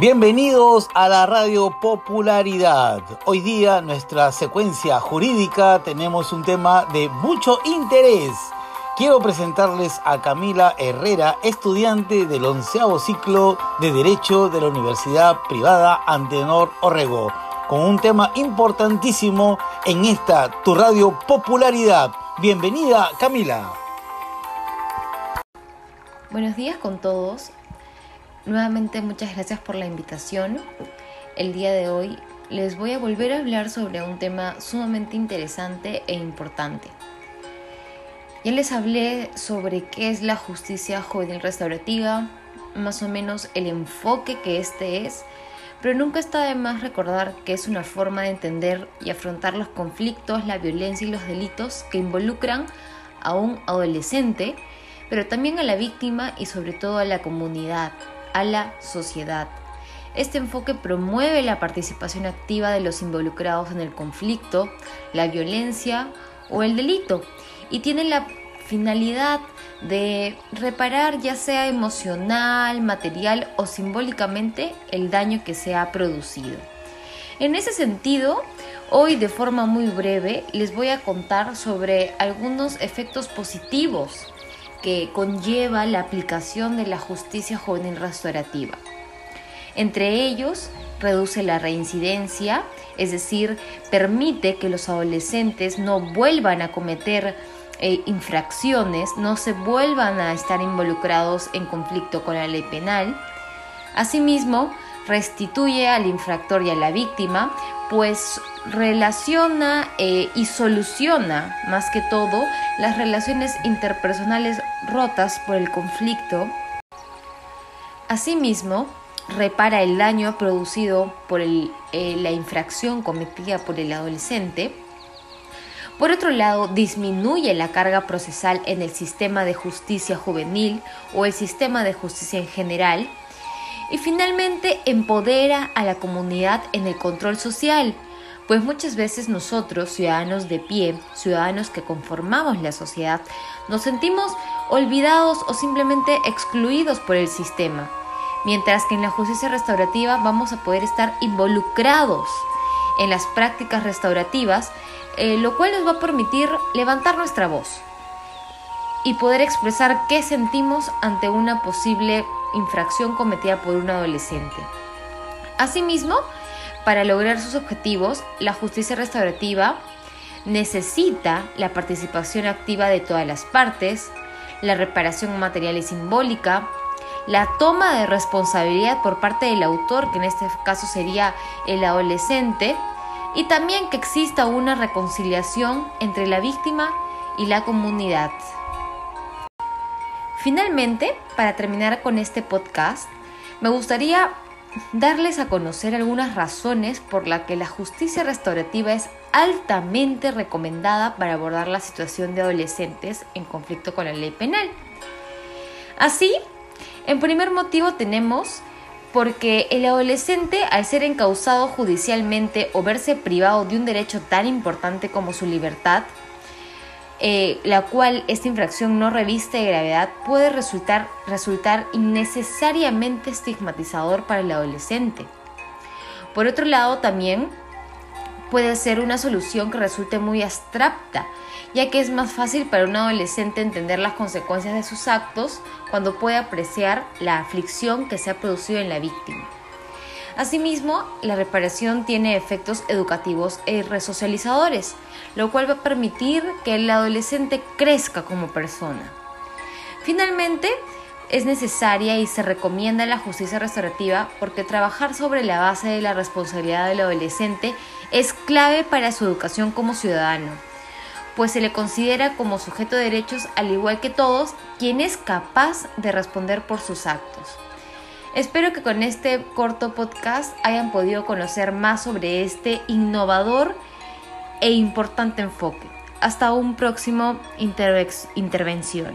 Bienvenidos a la Radio Popularidad. Hoy día nuestra secuencia jurídica tenemos un tema de mucho interés. Quiero presentarles a Camila Herrera, estudiante del onceavo ciclo de Derecho de la Universidad Privada Antenor Orrego, con un tema importantísimo en esta tu Radio Popularidad. Bienvenida Camila. Buenos días con todos. Nuevamente muchas gracias por la invitación. El día de hoy les voy a volver a hablar sobre un tema sumamente interesante e importante. Ya les hablé sobre qué es la justicia juvenil restaurativa, más o menos el enfoque que este es, pero nunca está de más recordar que es una forma de entender y afrontar los conflictos, la violencia y los delitos que involucran a un adolescente, pero también a la víctima y sobre todo a la comunidad, a la sociedad. Este enfoque promueve la participación activa de los involucrados en el conflicto, la violencia o el delito y tiene la finalidad de reparar ya sea emocional, material o simbólicamente el daño que se ha producido. En ese sentido, hoy de forma muy breve les voy a contar sobre algunos efectos positivos que conlleva la aplicación de la justicia juvenil restaurativa. Entre ellos, reduce la reincidencia, es decir, permite que los adolescentes no vuelvan a cometer eh, infracciones, no se vuelvan a estar involucrados en conflicto con la ley penal. Asimismo, restituye al infractor y a la víctima, pues relaciona eh, y soluciona más que todo las relaciones interpersonales rotas por el conflicto. Asimismo, repara el daño producido por eh, la infracción cometida por el adolescente. Por otro lado, disminuye la carga procesal en el sistema de justicia juvenil o el sistema de justicia en general. Y finalmente, empodera a la comunidad en el control social, pues muchas veces nosotros, ciudadanos de pie, ciudadanos que conformamos la sociedad, nos sentimos olvidados o simplemente excluidos por el sistema, mientras que en la justicia restaurativa vamos a poder estar involucrados en las prácticas restaurativas, eh, lo cual nos va a permitir levantar nuestra voz y poder expresar qué sentimos ante una posible infracción cometida por un adolescente. Asimismo, para lograr sus objetivos, la justicia restaurativa necesita la participación activa de todas las partes, la reparación material y simbólica, la toma de responsabilidad por parte del autor, que en este caso sería el adolescente, y también que exista una reconciliación entre la víctima y la comunidad. Finalmente, para terminar con este podcast, me gustaría darles a conocer algunas razones por las que la justicia restaurativa es altamente recomendada para abordar la situación de adolescentes en conflicto con la ley penal. Así, en primer motivo tenemos porque el adolescente, al ser encausado judicialmente o verse privado de un derecho tan importante como su libertad, eh, la cual esta infracción no reviste de gravedad, puede resultar, resultar innecesariamente estigmatizador para el adolescente. Por otro lado, también puede ser una solución que resulte muy abstracta, ya que es más fácil para un adolescente entender las consecuencias de sus actos cuando puede apreciar la aflicción que se ha producido en la víctima. Asimismo, la reparación tiene efectos educativos e resocializadores, lo cual va a permitir que el adolescente crezca como persona. Finalmente, es necesaria y se recomienda la justicia restaurativa porque trabajar sobre la base de la responsabilidad del adolescente es clave para su educación como ciudadano, pues se le considera como sujeto de derechos al igual que todos, quien es capaz de responder por sus actos. Espero que con este corto podcast hayan podido conocer más sobre este innovador e importante enfoque. Hasta un próximo intervención.